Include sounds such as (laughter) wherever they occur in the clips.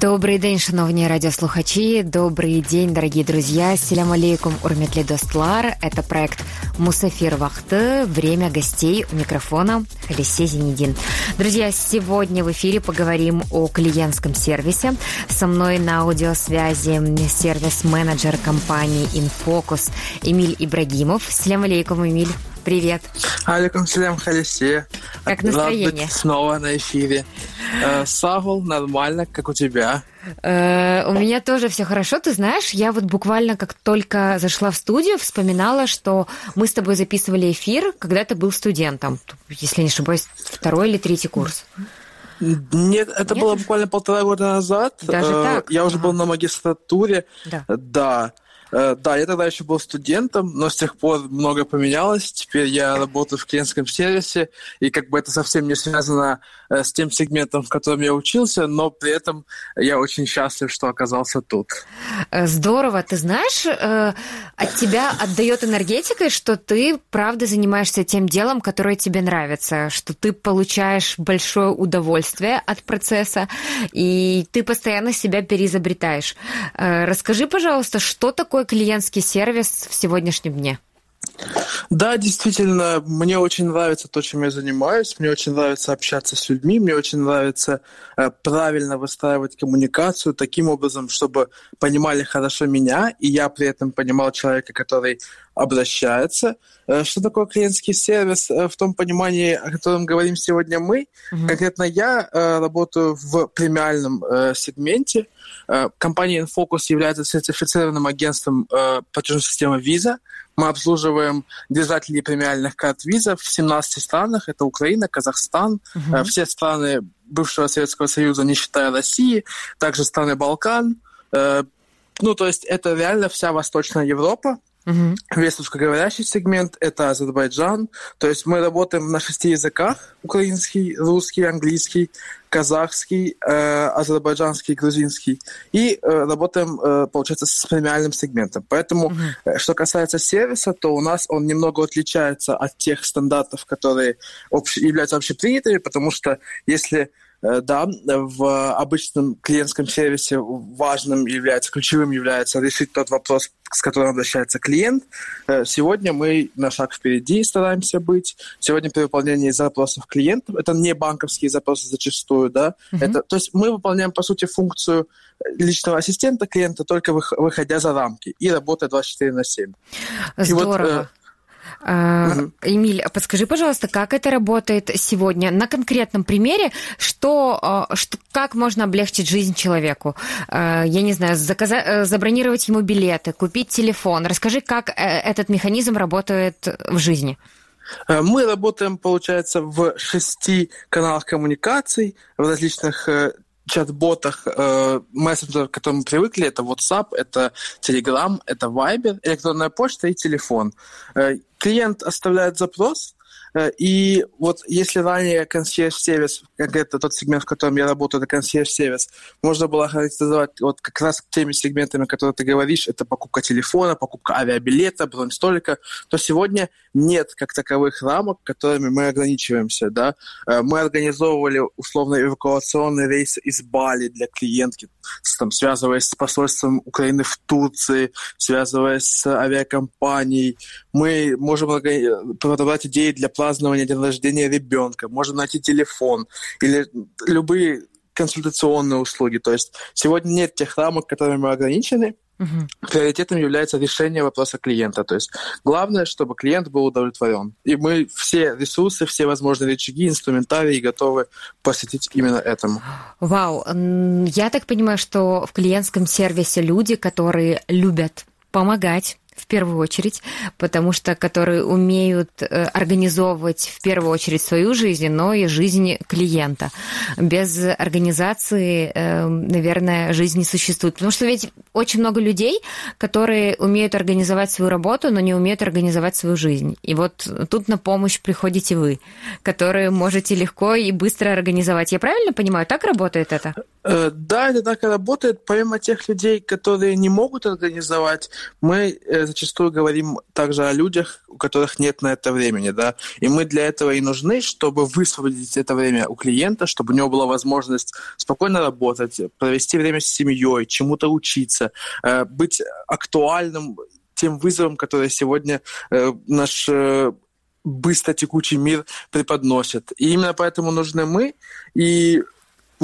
Добрий день, шановні радиослухачи. Добрый день, дорогие друзья. Селям алейкум, урметли достлар. Это проект Мусафир Вахты. Время гостей у микрофона Халисе Зенедин. Друзья, сегодня в эфире поговорим о клиентском сервисе. Со мной на аудиосвязи сервис-менеджер компании Infocus Эмиль Ибрагимов. Селям алейкум, Эмиль. Привет. Алейкум салям, Халисе. Как настроение? Снова на эфире. Э, Сагул, нормально, как у тебя? Э, у меня тоже все хорошо. Ты знаешь, я вот буквально как только зашла в студию, вспоминала, что мы с тобой записывали эфир, когда ты был студентом. Если не ошибаюсь, второй или третий курс. Нет, это Нет? было буквально полтора года назад. Даже э, так? Я уже был на магистратуре. Да. да. Э, да, я тогда еще был студентом, но с тех пор много поменялось. Теперь я работаю в клиентском сервисе, и как бы это совсем не связано э, с тем сегментом, в котором я учился, но при этом я очень счастлив, что оказался тут. Э, здорово. Ты знаешь, от тебя отдает энергетикой, что ты, правда, занимаешься тем делом, которое тебе нравится, что ты получаешь большое удовольствие от процесса, и ты постоянно себя переизобретаешь. Расскажи, пожалуйста, что такое такой клиентский сервис в сегодняшнем дне? Да, действительно, мне очень нравится то, чем я занимаюсь. Мне очень нравится общаться с людьми. Мне очень нравится э, правильно выстраивать коммуникацию таким образом, чтобы понимали хорошо меня, и я при этом понимал человека, который обращается. Э, что такое клиентский сервис э, в том понимании, о котором говорим сегодня мы? Mm-hmm. Конкретно я э, работаю в премиальном сегменте. Компания Infocus является сертифицированным агентством платежной системы Visa. Мы обслуживаем держателей премиальных карт Visa в 17 странах. Это Украина, Казахстан, uh-huh. все страны бывшего Советского Союза, не считая России, также страны Балкан. Ну, то есть это реально вся Восточная Европа. Угу. Весь русскоговорящий сегмент – это Азербайджан. То есть мы работаем на шести языках – украинский, русский, английский, казахский, э, азербайджанский, грузинский. И э, работаем, э, получается, с премиальным сегментом. Поэтому, угу. что касается сервиса, то у нас он немного отличается от тех стандартов, которые общ... являются общепринятыми, потому что если да, в обычном клиентском сервисе важным является, ключевым является решить тот вопрос, с которым обращается клиент. Э, сегодня мы на шаг впереди стараемся быть. Сегодня при выполнении запросов клиентов, это не банковские запросы зачастую, да, uh-huh. это, то есть мы выполняем, по сути, функцию личного ассистента клиента, только выходя за рамки и работая 24 на 7. Здорово. И вот, э, Угу. Эмиль, подскажи, пожалуйста, как это работает сегодня на конкретном примере, что, а, что как можно облегчить жизнь человеку? А, я не знаю, заказать, э, забронировать ему билеты, купить телефон. Расскажи, как э, этот механизм работает в жизни. Э, мы работаем, получается, в шести каналах коммуникаций, в различных чат-ботах, э, мессенджерах, к которым мы привыкли, это WhatsApp, это Telegram, это Viber, электронная почта и телефон. Э, клиент оставляет запрос, и вот если ранее консьерж-сервис, конкретно тот сегмент, в котором я работаю, это консьерж-сервис, можно было характеризовать вот как раз теми сегментами, которые ты говоришь, это покупка телефона, покупка авиабилета, бронь столика, то сегодня нет как таковых рамок, которыми мы ограничиваемся. Да? Э, мы организовывали условно эвакуационный рейс из Бали для клиентки, там, связываясь с посольством Украины в Турции, связываясь с авиакомпанией. Мы можем подобрать идеи для празднования дня рождения ребенка, можно найти телефон или любые консультационные услуги. То есть сегодня нет тех рамок, которыми мы ограничены. Угу. Приоритетом является решение вопроса клиента. То есть главное, чтобы клиент был удовлетворен. И мы все ресурсы, все возможные рычаги, инструментарии готовы посвятить именно этому. Вау. Я так понимаю, что в клиентском сервисе люди, которые любят помогать, в первую очередь, потому что которые умеют э, организовывать в первую очередь свою жизнь, но и жизнь клиента. Без организации, э, наверное, жизнь не существует. Потому что ведь очень много людей, которые умеют организовать свою работу, но не умеют организовать свою жизнь. И вот тут на помощь приходите вы, которые можете легко и быстро организовать. Я правильно понимаю, так работает это? Э, да, это так и работает. Помимо тех людей, которые не могут организовать, мы мы зачастую говорим также о людях, у которых нет на это времени, да, и мы для этого и нужны, чтобы высвободить это время у клиента, чтобы у него была возможность спокойно работать, провести время с семьей, чему-то учиться, э, быть актуальным тем вызовом, которые сегодня э, наш э, быстро текучий мир преподносит. И именно поэтому нужны мы. И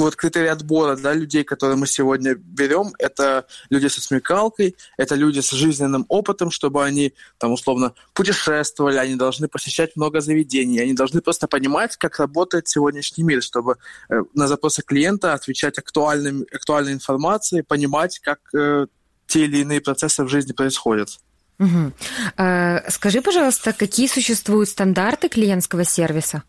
вот критерий отбора да, людей, которые мы сегодня берем, это люди со смекалкой, это люди с жизненным опытом, чтобы они там условно путешествовали, они должны посещать много заведений, они должны просто понимать, как работает сегодняшний мир, чтобы э, на запросы клиента отвечать актуальным, актуальной информацией, понимать, как э, те или иные процессы в жизни происходят. Угу. Скажи, пожалуйста, какие существуют стандарты клиентского сервиса?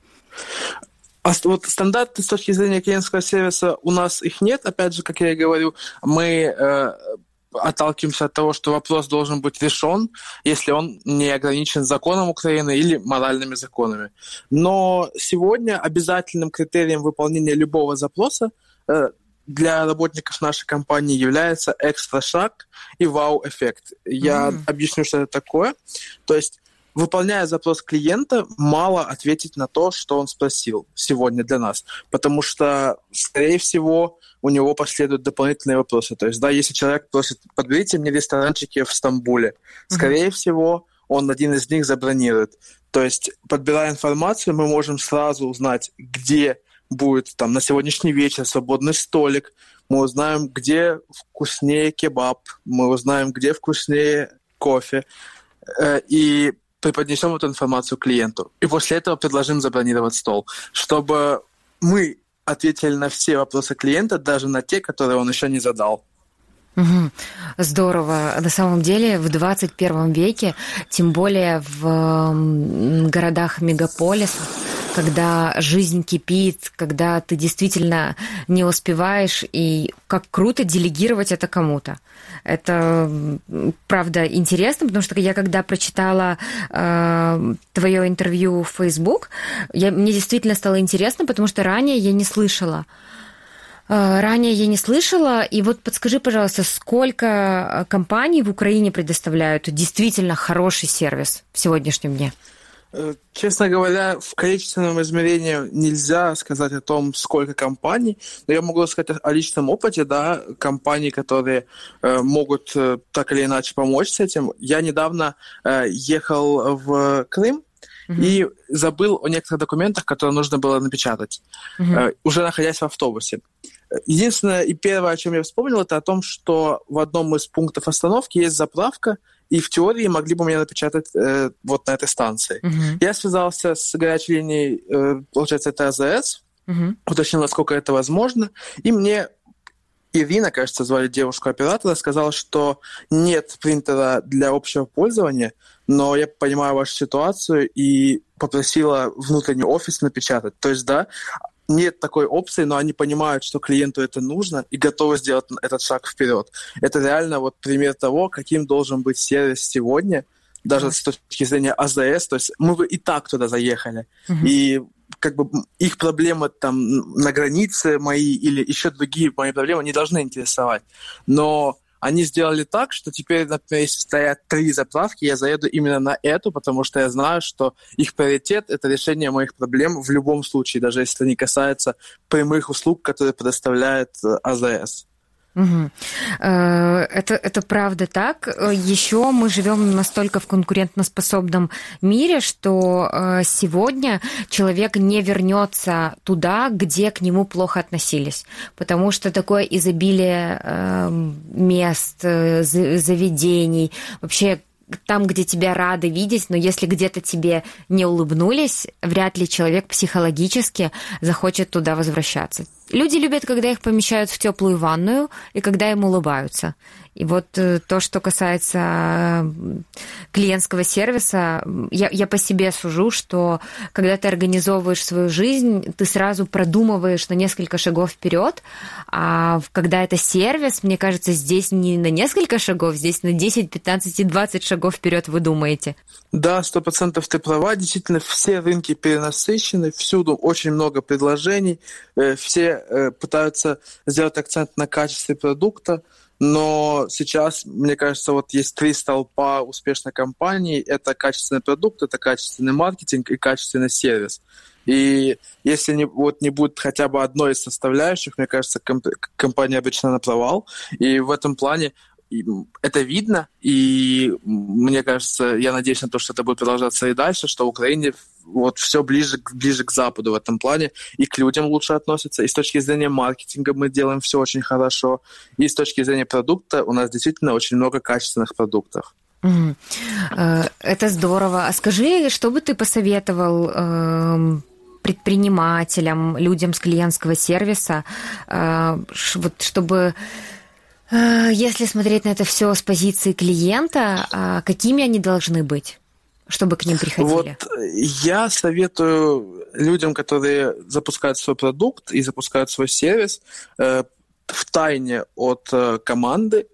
А вот стандарты с точки зрения клиентского сервиса у нас их нет. Опять же, как я и говорю, мы э, отталкиваемся от того, что вопрос должен быть решен, если он не ограничен законом Украины или моральными законами. Но сегодня обязательным критерием выполнения любого запроса э, для работников нашей компании является экстра шаг и вау-эффект. Я mm. объясню, что это такое. То есть выполняя запрос клиента, мало ответить на то, что он спросил сегодня для нас. Потому что, скорее всего, у него последуют дополнительные вопросы. То есть, да, если человек просит, подберите мне ресторанчики в Стамбуле, скорее mm-hmm. всего, он один из них забронирует. То есть, подбирая информацию, мы можем сразу узнать, где будет там на сегодняшний вечер свободный столик, мы узнаем, где вкуснее кебаб, мы узнаем, где вкуснее кофе. Э, и преподнесем эту информацию клиенту. И после этого предложим забронировать стол, чтобы мы ответили на все вопросы клиента, даже на те, которые он еще не задал. Здорово. На самом деле в 21 веке, тем более в городах-мегаполисах, когда жизнь кипит, когда ты действительно не успеваешь, и как круто делегировать это кому-то. Это, правда, интересно, потому что я когда прочитала э, твое интервью в Facebook, я, мне действительно стало интересно, потому что ранее я не слышала. Э, ранее я не слышала, и вот подскажи, пожалуйста, сколько компаний в Украине предоставляют действительно хороший сервис в сегодняшнем дне? Э, честно говоря, в количественном измерении нельзя сказать о том, сколько компаний, но я могу сказать о личном опыте, да, компаний, которые э, могут э, так или иначе помочь с этим. Я недавно э, ехал в Крым, Uh-huh. и забыл о некоторых документах, которые нужно было напечатать, uh-huh. уже находясь в автобусе. Единственное и первое, о чем я вспомнил, это о том, что в одном из пунктов остановки есть заправка, и в теории могли бы меня напечатать э, вот на этой станции. Uh-huh. Я связался с горячей линией, э, получается, это АЗС, uh-huh. уточнил, насколько это возможно, и мне Ирина, кажется, звали девушку-оператора, сказала, что нет принтера для общего пользования, но я понимаю вашу ситуацию и попросила внутренний офис напечатать. То есть, да, нет такой опции, но они понимают, что клиенту это нужно и готовы сделать этот шаг вперед. Это реально вот пример того, каким должен быть сервис сегодня, даже mm-hmm. с точки зрения АЗС. То есть мы бы и так туда заехали. Mm-hmm. И как бы их проблемы там на границе мои или еще другие мои проблемы не должны интересовать. Но они сделали так, что теперь, например, если стоят три заправки, я заеду именно на эту, потому что я знаю, что их приоритет — это решение моих проблем в любом случае, даже если это не касается прямых услуг, которые предоставляет э, АЗС. Угу. Это, это правда так. Еще мы живем настолько в конкурентоспособном мире, что э, сегодня человек не вернется туда, где к нему плохо относились. Потому что такое изобилие эм, мест, заведений, вообще там, где тебя рады видеть, но если где-то тебе не улыбнулись, вряд ли человек психологически захочет туда возвращаться. Люди любят, когда их помещают в теплую ванную и когда им улыбаются. И вот э, то, что касается клиентского сервиса, я, я по себе сужу, что когда ты организовываешь свою жизнь, ты сразу продумываешь на несколько шагов вперед, а когда это сервис, мне кажется, здесь не на несколько шагов, здесь на 10, 15 и 20 шагов вперед вы думаете. Да, сто процентов ты права. Действительно, все рынки перенасыщены, всюду очень много предложений, э, все э, пытаются сделать акцент на качестве продукта, но сейчас, мне кажется, вот есть три столпа успешной компании. Это качественный продукт, это качественный маркетинг и качественный сервис. И если не, вот не будет хотя бы одной из составляющих, мне кажется, комп компания обычно на провал. И в этом плане это видно, и мне кажется, я надеюсь на то, что это будет продолжаться и дальше, что Украине вот все ближе, ближе к Западу в этом плане, и к людям лучше относятся, и с точки зрения маркетинга мы делаем все очень хорошо, и с точки зрения продукта у нас действительно очень много качественных продуктов. Э, это здорово. А скажи, что бы ты посоветовал эм, предпринимателям, людям с клиентского сервиса, э, вот чтобы э, если смотреть на это все с позиции клиента, какими они должны быть? Чтобы к ним приходили? Вот я советую людям, которые запускают свой продукт и запускают свой сервис, э, в тайне от команды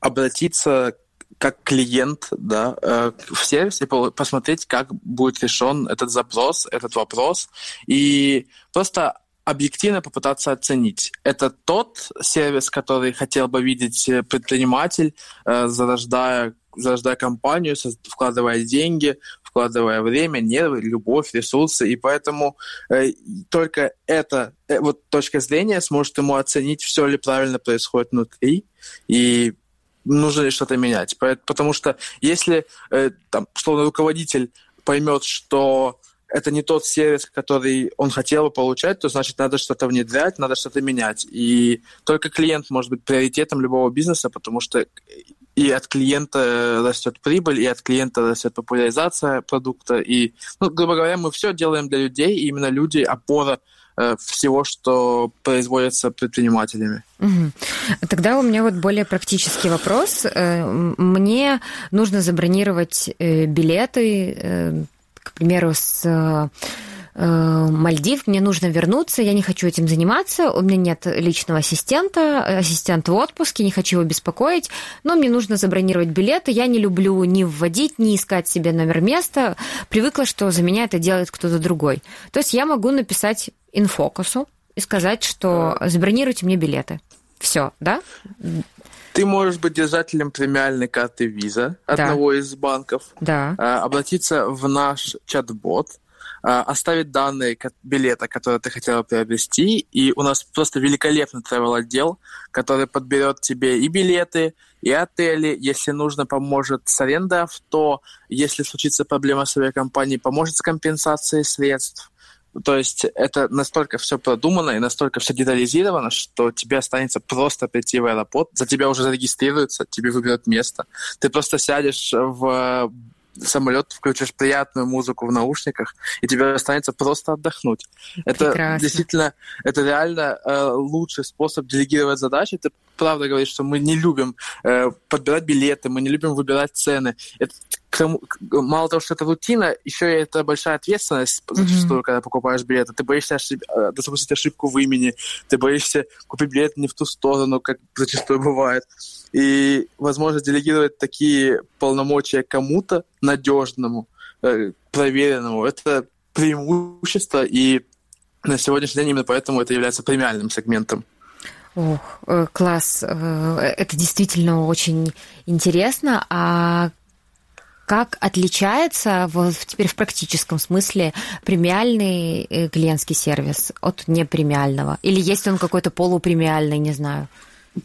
обратиться как клиент да, э, в сервис и посмотреть, как будет решен этот запрос, этот вопрос, и просто объективно попытаться оценить. Это тот сервис, который хотел бы видеть предприниматель, э, зарождая, зарождая компанию, вкладывая деньги, вкладывая время, нервы, любовь, ресурсы, и поэтому э, только эта э, вот точка зрения сможет ему оценить, все ли правильно происходит внутри, и нужно ли что-то менять. Потому что если э, там, словно руководитель поймет, что это не тот сервис, который он хотел бы получать, то значит надо что-то внедрять, надо что-то менять. И только клиент может быть приоритетом любого бизнеса, потому что и от клиента растет прибыль, и от клиента растет популяризация продукта. И, ну, грубо говоря, мы все делаем для людей, и именно люди опора Э, всего, что производится предпринимателями. Тогда у меня вот более практический вопрос. Э, мне нужно забронировать э, билеты, к примеру, с Э, Мальдив, мне нужно вернуться, я не хочу этим заниматься, у меня нет личного ассистента, ассистент в отпуске, не хочу его беспокоить, но мне нужно забронировать билеты, я не люблю ни вводить, ни искать себе номер места, привыкла, что за меня это делает кто-то другой. То есть я могу написать инфокусу и сказать, что забронируйте мне билеты. Все, да? Ты можешь быть держателем премиальной карты Visa одного да. из банков, да. А, обратиться в наш чат-бот, оставить данные билета, которые ты хотела приобрести, и у нас просто великолепный travel отдел, который подберет тебе и билеты, и отели, если нужно, поможет с арендой авто, если случится проблема с авиакомпанией, поможет с компенсацией средств. То есть это настолько все продумано и настолько все детализировано, что тебе останется просто прийти в аэропорт, за тебя уже зарегистрируются, тебе выберут место. Ты просто сядешь в самолет, включишь приятную музыку в наушниках, и тебе останется просто отдохнуть. Прекрасно. Это действительно, это реально э, лучший способ делегировать задачи. Ты правда говоришь, что мы не любим э, подбирать билеты, мы не любим выбирать цены. Это, тому, мало того, что это рутина, еще и это большая ответственность зачастую, mm-hmm. когда покупаешь билеты. Ты боишься ошиб... Э, допустить ошибку в имени, ты боишься купить билет не в ту сторону, как зачастую бывает. И, возможно, делегировать такие полномочия кому-то надежному, э, проверенному, это преимущество, и на сегодняшний день именно поэтому это является премиальным сегментом. Ох, э, класс. Это действительно очень интересно. А как отличается вот теперь в практическом смысле премиальный клиентский сервис от непремиального? Или есть он какой-то полупремиальный, не знаю?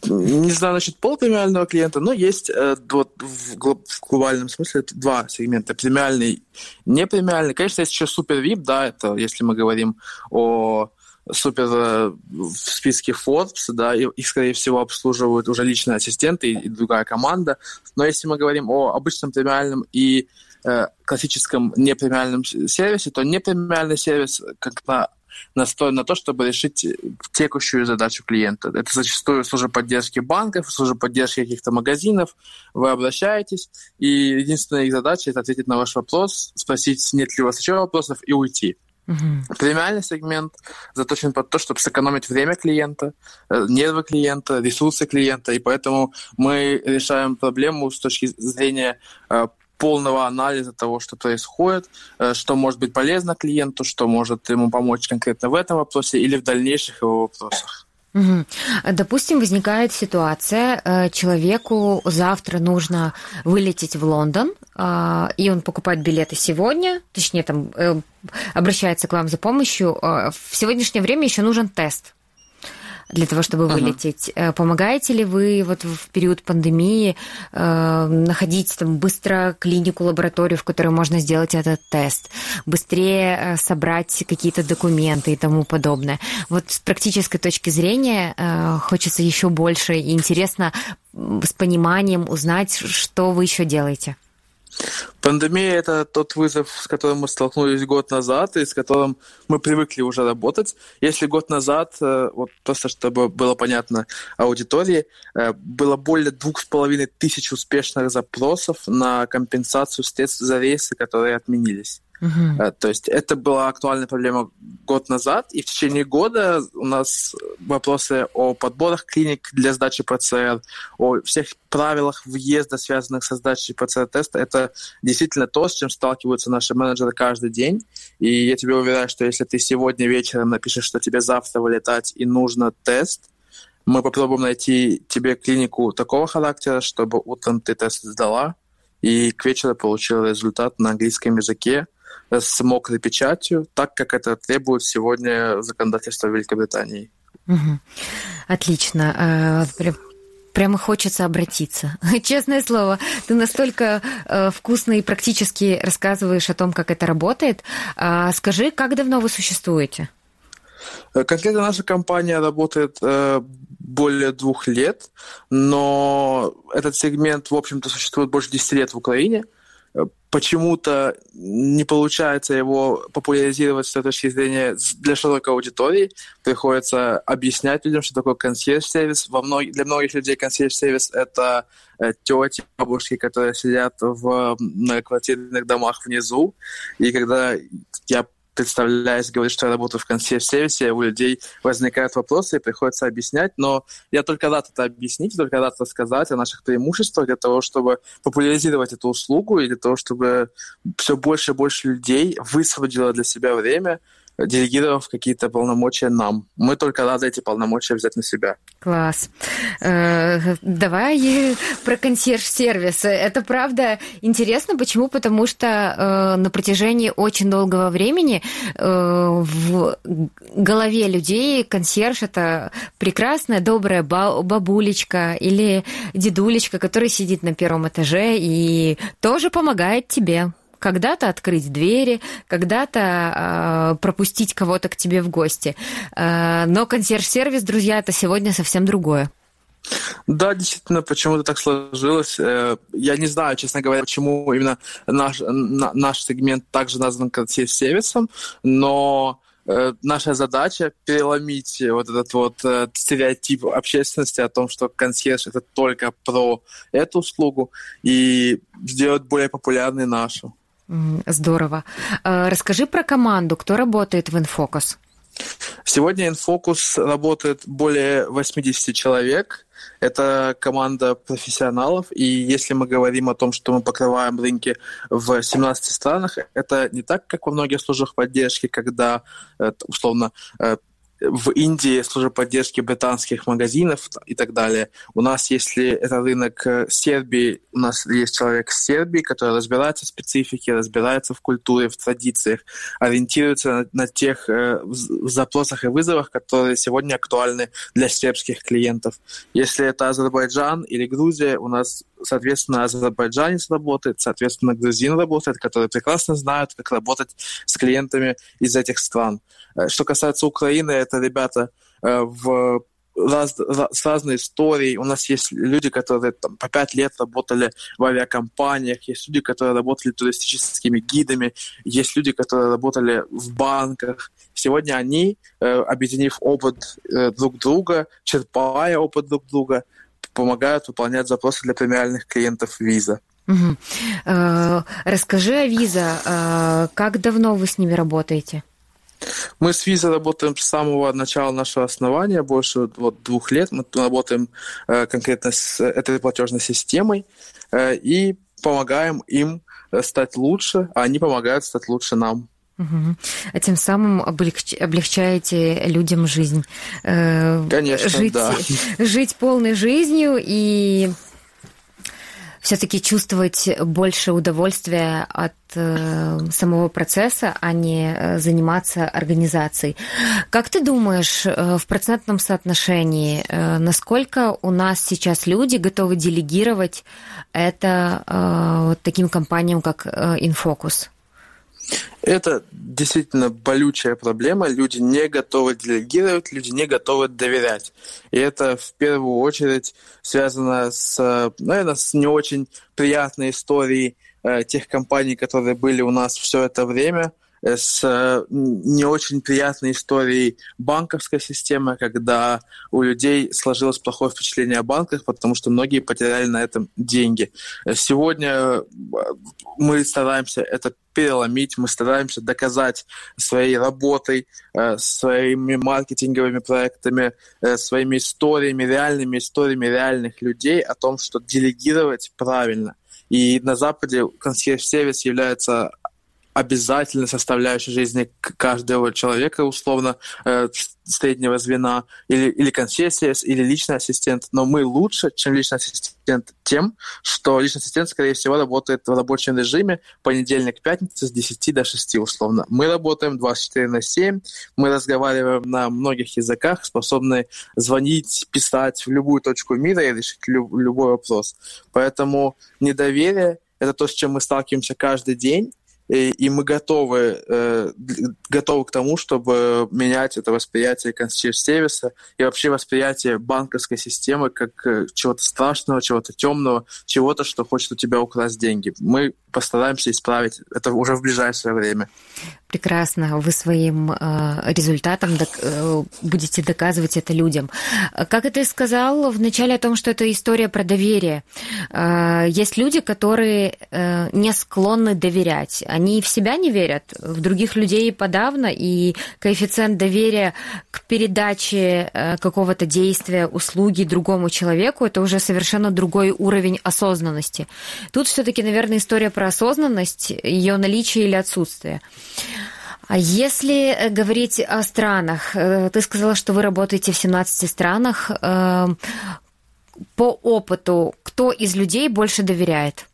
не знаю насчет полупремиального клиента, но есть э, вот, в, в глобальном смысле два сегмента. Премиальный, непремиальный. Конечно, есть еще супер VIP, да, это если мы говорим о супер э, в списке Forbes, да, и их, скорее всего, обслуживают уже личные ассистенты и, и другая команда. Но если мы говорим о обычном премиальном и э, классическом непремиальном сервисе, то непремиальный сервис, как на настроен на то, чтобы решить текущую задачу клиента. Это зачастую служба поддержки банков, служба поддержки каких-то магазинов. Вы обращаетесь, и единственная их задача – это ответить на ваш вопрос, спросить, нет ли у вас еще вопросов, и уйти. Угу. Премиальный сегмент заточен под то, чтобы сэкономить время клиента, э, нервы клиента, ресурсы клиента, и поэтому мы решаем проблему с точки зрения э, полного анализа того, что происходит, э, что может быть полезно клиенту, что может ему помочь конкретно в этом вопросе или в дальнейших его вопросах. Угу. Допустим, возникает ситуация, э, человеку завтра нужно вылететь в Лондон, э, и он покупает билеты сегодня, точнее, там э, обращается к вам за помощью. В сегодняшнее время еще нужен тест для того, чтобы вылететь. Ага. Э, помогаете ли вы вот в период пандемии э, находить там быстро клинику, лабораторию, в которой можно сделать этот тест, быстрее э, собрать какие-то документы и тому подобное? Вот с практической точки зрения э, хочется еще больше и интересно с пониманием узнать, что вы еще делаете. Пандемия – это тот вызов, с которым мы столкнулись год назад и с которым мы привыкли уже работать. Если год назад, э, вот просто чтобы было понятно аудитории, э, было более двух с половиной тысяч успешных запросов на компенсацию средств за рейсы, которые отменились. Uh-huh. То есть это была актуальная проблема год назад, и в течение года у нас вопросы о подборах клиник для сдачи ПЦР, о всех правилах въезда, связанных со сдачей ПЦР-теста, это действительно то, с чем сталкиваются наши менеджеры каждый день. И я тебе уверяю, что если ты сегодня вечером напишешь, что тебе завтра вылетать и нужно тест, мы попробуем найти тебе клинику такого характера, чтобы утром ты тест сдала, и к вечеру получила результат на английском языке, с мокрой печатью, так как это требует сегодня законодательство Великобритании. Угу. Отлично. Э, прямо хочется обратиться. (laughs) Честное слово, ты настолько э, вкусно и практически рассказываешь о том, как это работает. А скажи, как давно вы существуете? Э, конкретно наша компания работает более двух лет, но этот сегмент, в общем-то, существует больше 10 лет в Украине почему-то не получается его популяризировать с точки зрения для широкой аудитории. Приходится объяснять людям, что такое консьерж-сервис. Во мног... Для многих людей консьерж-сервис — это э, тети, бабушки, которые сидят в многоквартирных домах внизу. И когда я представляясь, говорит, что я работаю в консьерж-сервисе, у людей возникают вопросы и приходится объяснять, но я только рад это объяснить, только рад рассказать о наших преимуществах для того, чтобы популяризировать эту услугу и для того, чтобы все больше и больше людей высвободило для себя время делегировав какие-то полномочия нам. Мы только рады эти полномочия взять на себя. Класс. Э, давай про консьерж-сервис. Это правда интересно. Почему? Потому что э, на протяжении очень долгого времени э, в голове людей консьерж это прекрасная, добрая бабулечка или дедулечка, который сидит на первом этаже и тоже помогает тебе когда-то открыть двери, когда-то э, пропустить кого-то к тебе в гости. Э, но консьерж-сервис, друзья, это сегодня совсем другое. Да, действительно, почему-то так сложилось. Э, я не знаю, честно говоря, почему именно наш, наш сегмент также назван консьерж-сервисом, но э, наша задача переломить вот этот вот э, стереотип общественности о том, что консьерж это только про эту услугу и сделать более популярной нашу. Здорово. А, расскажи про команду. Кто работает в InFocus? Сегодня InFocus работает более 80 человек. Это команда профессионалов, и если мы говорим о том, что мы покрываем рынки в 17 странах, это не так, как во многих службах поддержки, когда, э, условно, э, в Индии служба поддержки британских магазинов и так далее. У нас, если это рынок э, Сербии, у нас есть человек с Сербии, который разбирается в специфике, разбирается в культуре, в традициях, ориентируется на, на тех э, запросах и вызовах, которые сегодня актуальны для сербских клиентов. Если это Азербайджан или Грузия, у нас соответственно, азербайджанец работает, соответственно, грузин работает, которые прекрасно знают, как работать с клиентами из этих стран. Э, что касается Украины, это ребята э, в раз, с разной историей. У нас есть люди, которые там, по пять лет работали в авиакомпаниях, есть люди, которые работали туристическими гидами, есть люди, которые работали в банках. Сегодня они, э, объединив опыт друг друга, черпая опыт друг друга, помогают выполнять запросы для премиальных клиентов виза. Угу. Расскажи о виза. Как давно вы с ними работаете? Мы с Visa работаем с самого начала нашего основания, больше вот, двух лет. Мы работаем э, конкретно с этой платежной системой э, и помогаем им стать лучше, а они помогают стать лучше нам. Угу. А тем самым облегч... облегчаете людям жизнь. Конечно, жить, да. (laughs) Жить полной жизнью и все-таки чувствовать больше удовольствия от э, самого процесса, а не э, заниматься организацией. Как ты думаешь, э, в процентном соотношении, э, насколько у нас сейчас люди готовы делегировать это э, вот таким компаниям, как э, Infocus? Это действительно болючая проблема. Люди не готовы делегировать, люди не готовы доверять. И это в первую очередь связано с, наверное, с не очень приятной историей э, тех компаний, которые были у нас все это время – с э, не очень приятной историей банковской системы, когда у людей сложилось плохое впечатление о банках, потому что многие потеряли на этом деньги. Сегодня э, мы стараемся это переломить, мы стараемся доказать своей работой, э, своими маркетинговыми проектами, своими историями, реальными историями реальных людей о том, что делегировать правильно. И на Западе консьерж-сервис является обязательной составляющей жизни каждого человека, условно, э, среднего звена, или, или консьерж или личный ассистент. Но мы лучше, чем личный ассистент тем, что личный ассистент, скорее всего, работает в рабочем режиме понедельник-пятница с 10 до 6, условно. Мы работаем 24 на 7, мы разговариваем на многих языках, способны звонить, писать в любую точку мира и решить люб, любой вопрос. Поэтому недоверие — это то, с чем мы сталкиваемся каждый день, и, и мы готовы, э, готовы к тому, чтобы менять это восприятие консьерж-сервиса и вообще восприятие банковской системы как э, чего-то страшного, чего-то темного, чего-то, что хочет у тебя украсть деньги. Мы постараемся исправить это уже в ближайшее время. Прекрасно. Вы своим э, результатом док- э, будете доказывать это людям. Как ты сказал в начале о том, что это история про доверие. Э, есть люди, которые э, не склонны доверять. Они в себя не верят, в других людей подавно, и коэффициент доверия к передаче э, какого-то действия, услуги другому человеку, это уже совершенно другой уровень осознанности. Тут все-таки, наверное, история про осознанность, ее наличие или отсутствие. А если э, говорить о странах, э, ты сказала, что вы работаете в 17 странах. Эм, по опыту, кто из людей больше доверяет?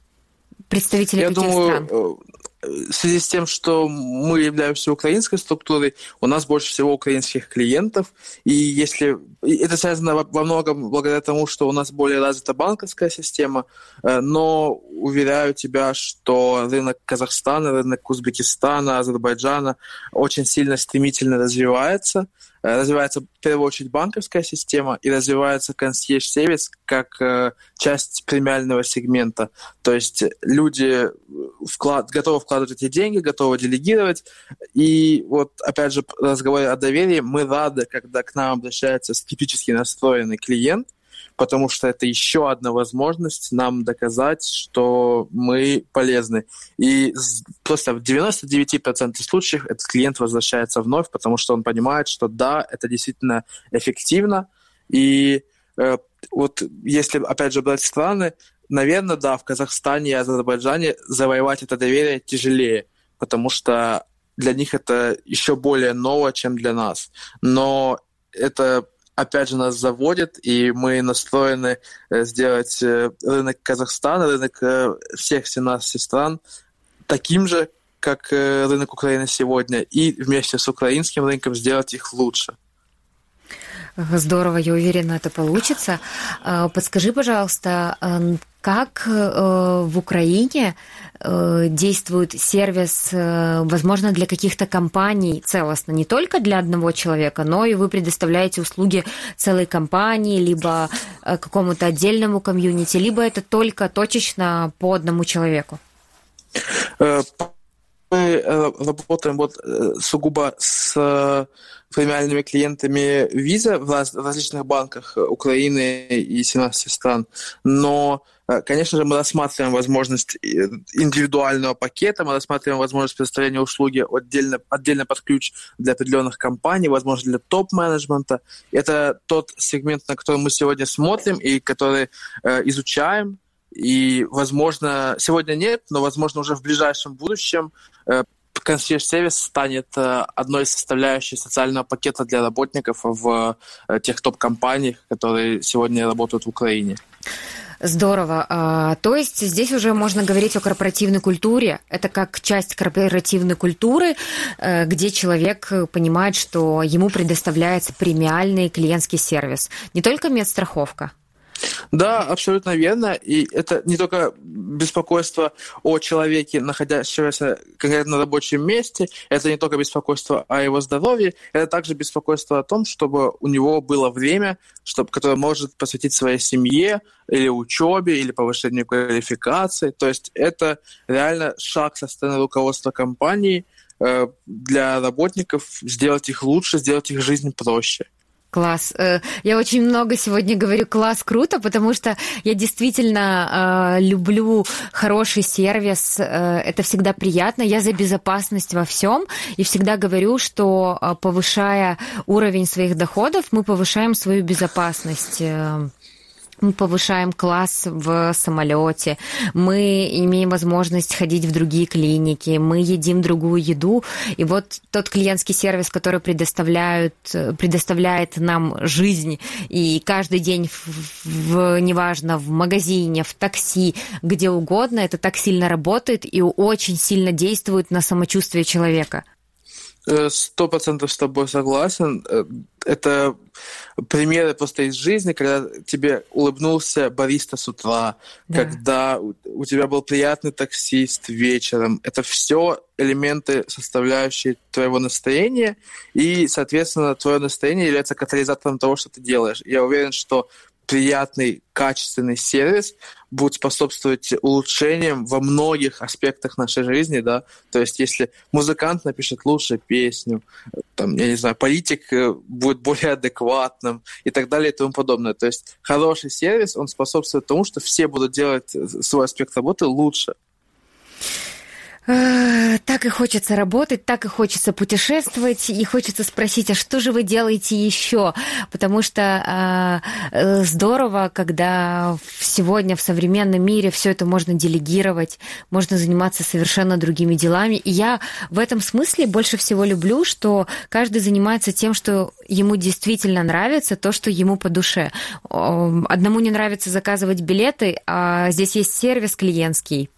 Представители Я каких думаю, стран? В связи с тем, что мы являемся украинской структурой, у нас больше всего украинских клиентов, и если это связано во многом благодаря тому, что у нас более развита банковская система, э, но уверяю тебя, что рынок Казахстана, рынок Узбекистана, Азербайджана очень сильно стремительно развивается – развивается в первую очередь банковская система и развивается консьерж-сервис как э, часть премиального сегмента. То есть люди вклад, готовы вкладывать эти деньги, готовы делегировать. И вот, опять же, разговор о доверии, мы рады, когда к нам обращается скептически настроенный клиент – потому что это еще одна возможность нам доказать, что мы полезны. И просто в 99% случаев этот клиент возвращается вновь, потому что он понимает, что да, это действительно эффективно. И э, вот если, опять же, брать страны, наверное, да, в Казахстане и Азербайджане завоевать это доверие тяжелее, потому что для них это еще более ново, чем для нас. Но это опять же, нас заводит, и мы настроены э, сделать э, рынок Казахстана, рынок э, всех 17 стран таким же, как рынок Украины сегодня, и вместе с украинским рынком сделать их лучше. Здорово, я уверена, это получится. Подскажи, пожалуйста, как в Украине Э, действует сервис, э, возможно, для каких-то компаний целостно, не только для одного человека, но и вы предоставляете услуги целой компании, либо э, какому-то отдельному комьюнити, либо это только точечно по одному человеку? Мы работаем вот сугубо с премиальными клиентами виза в различных банках Украины и 17 стран, но Э, конечно же, мы рассматриваем возможность э, индивидуального пакета, мы рассматриваем возможность предоставления услуги отдельно, отдельно под ключ для определенных компаний, возможно, для топ-менеджмента. Это тот сегмент, на который мы сегодня смотрим и который э, изучаем. И, возможно, сегодня нет, но, возможно, уже в ближайшем будущем э, консьерж-сервис станет э, одной из составляющих социального пакета для работников в э, тех топ-компаниях, которые сегодня работают в Украине. Здорово. А, то есть здесь уже можно говорить о корпоративной культуре. Это как часть корпоративной культуры, э, где человек понимает, что ему предоставляется премиальный клиентский сервис. Не только медстраховка. Да, абсолютно верно. И это не только беспокойство о человеке, находящемся конкретно на рабочем месте, это не только беспокойство о его здоровье, это также беспокойство о том, чтобы у него было время, чтобы, которое может посвятить своей семье или учебе, или повышению квалификации. То есть это реально шаг со стороны руководства компании э, для работников сделать их лучше, сделать их жизнь проще. Класс. Э, я очень много сегодня говорю класс, круто, потому что я действительно э, люблю хороший сервис. Э, это всегда приятно. Я за безопасность во всем и всегда говорю, что повышая уровень своих доходов, мы повышаем свою безопасность мы повышаем класс в самолете, мы имеем возможность ходить в другие клиники, мы едим другую еду. И вот тот клиентский сервис, который предоставляют, предоставляет нам жизнь, и каждый день, в, в, неважно, в магазине, в такси, где угодно, это так сильно работает и очень сильно действует на самочувствие человека. Э, сто процентов с тобой согласен. Э, это примеры просто из жизни, когда тебе улыбнулся бариста с утра, да. когда у тебя был приятный таксист вечером. Это все элементы, составляющие твоего настроения, и, соответственно, твое настроение является катализатором того, что ты делаешь. Я уверен, что приятный, качественный сервис будет способствовать улучшениям во многих аспектах нашей жизни, да, то есть если музыкант напишет лучше песню, там, я не знаю, политик э, будет более адекватным и так далее и тому подобное. То есть хороший сервис, он способствует тому, что все будут делать свой аспект работы лучше. Так и хочется работать, так и хочется путешествовать, и хочется спросить, а что же вы делаете еще? Потому что э, здорово, когда сегодня в современном мире все это можно делегировать, можно заниматься совершенно другими делами. И я в этом смысле больше всего люблю, что каждый занимается тем, что ему действительно нравится, то, что ему по душе. Одному не нравится заказывать билеты, а здесь есть сервис клиентский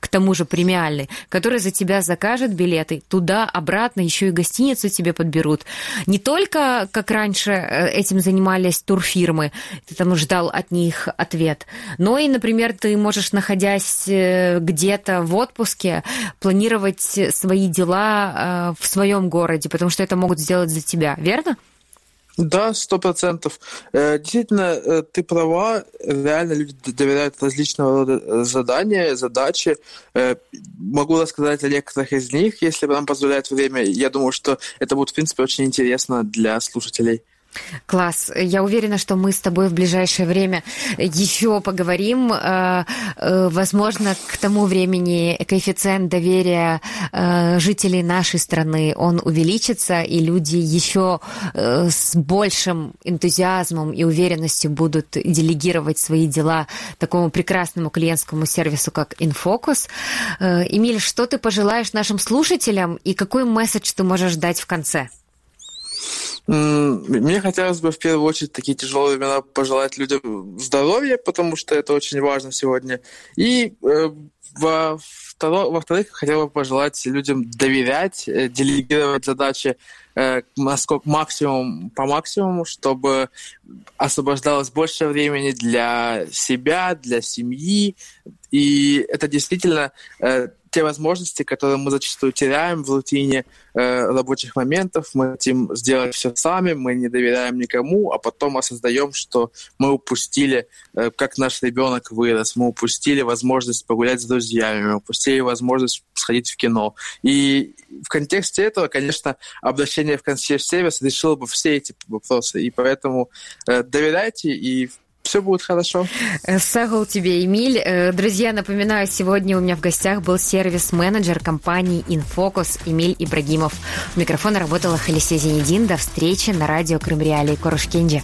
к тому же премиальный, который за тебя закажет билеты туда, обратно, еще и гостиницу тебе подберут. Не только, как раньше э, этим занимались турфирмы, ты там ждал от них ответ, но и, например, ты можешь, находясь э, где-то в отпуске, планировать свои дела э, в своем городе, потому что это могут сделать за тебя, верно? Да, сто процентов. Э, действительно, э, ты права. Реально люди доверяют различного рода э, задания, задачи. Могу рассказать о некоторых из них, если нам позволяет время. Я думаю, что это будет, в принципе, очень интересно для слушателей. Класс. Я уверена, что мы с тобой в ближайшее время еще поговорим. Э, э, возможно, к тому времени коэффициент доверия э, жителей нашей страны, он увеличится, и люди еще с большим энтузиазмом и уверенностью будут делегировать свои дела такому прекрасному клиентскому сервису, как Infocus. Эмиль, что ты пожелаешь нашим слушателям и какой месседж ты можешь дать в конце? Мне хотелось бы в первую очередь такие тяжелые времена пожелать людям здоровья, потому что это очень важно сегодня. И э, во во-вторых, хотел бы пожелать людям доверять, э, делегировать задачи э, насколько максимум по максимуму, чтобы освобождалось больше времени для себя, для семьи. И это действительно те возможности, которые мы зачастую теряем в рутине э, рабочих моментов. Мы хотим сделать все сами, мы не доверяем никому, а потом осознаем, что мы упустили, э, как наш ребенок вырос, мы упустили возможность погулять с друзьями, мы упустили возможность сходить в кино. И в контексте этого, конечно, обращение в консьерж-сервис решило бы все эти вопросы. И поэтому э, доверяйте и все будет хорошо. Э, Сагул тебе, Эмиль. Э, друзья, напоминаю, сегодня у меня в гостях был сервис-менеджер компании Infocus Эмиль Ибрагимов. У микрофона работала Халисия Зенедин. До встречи на радио Крым Реалии Корушкенджи.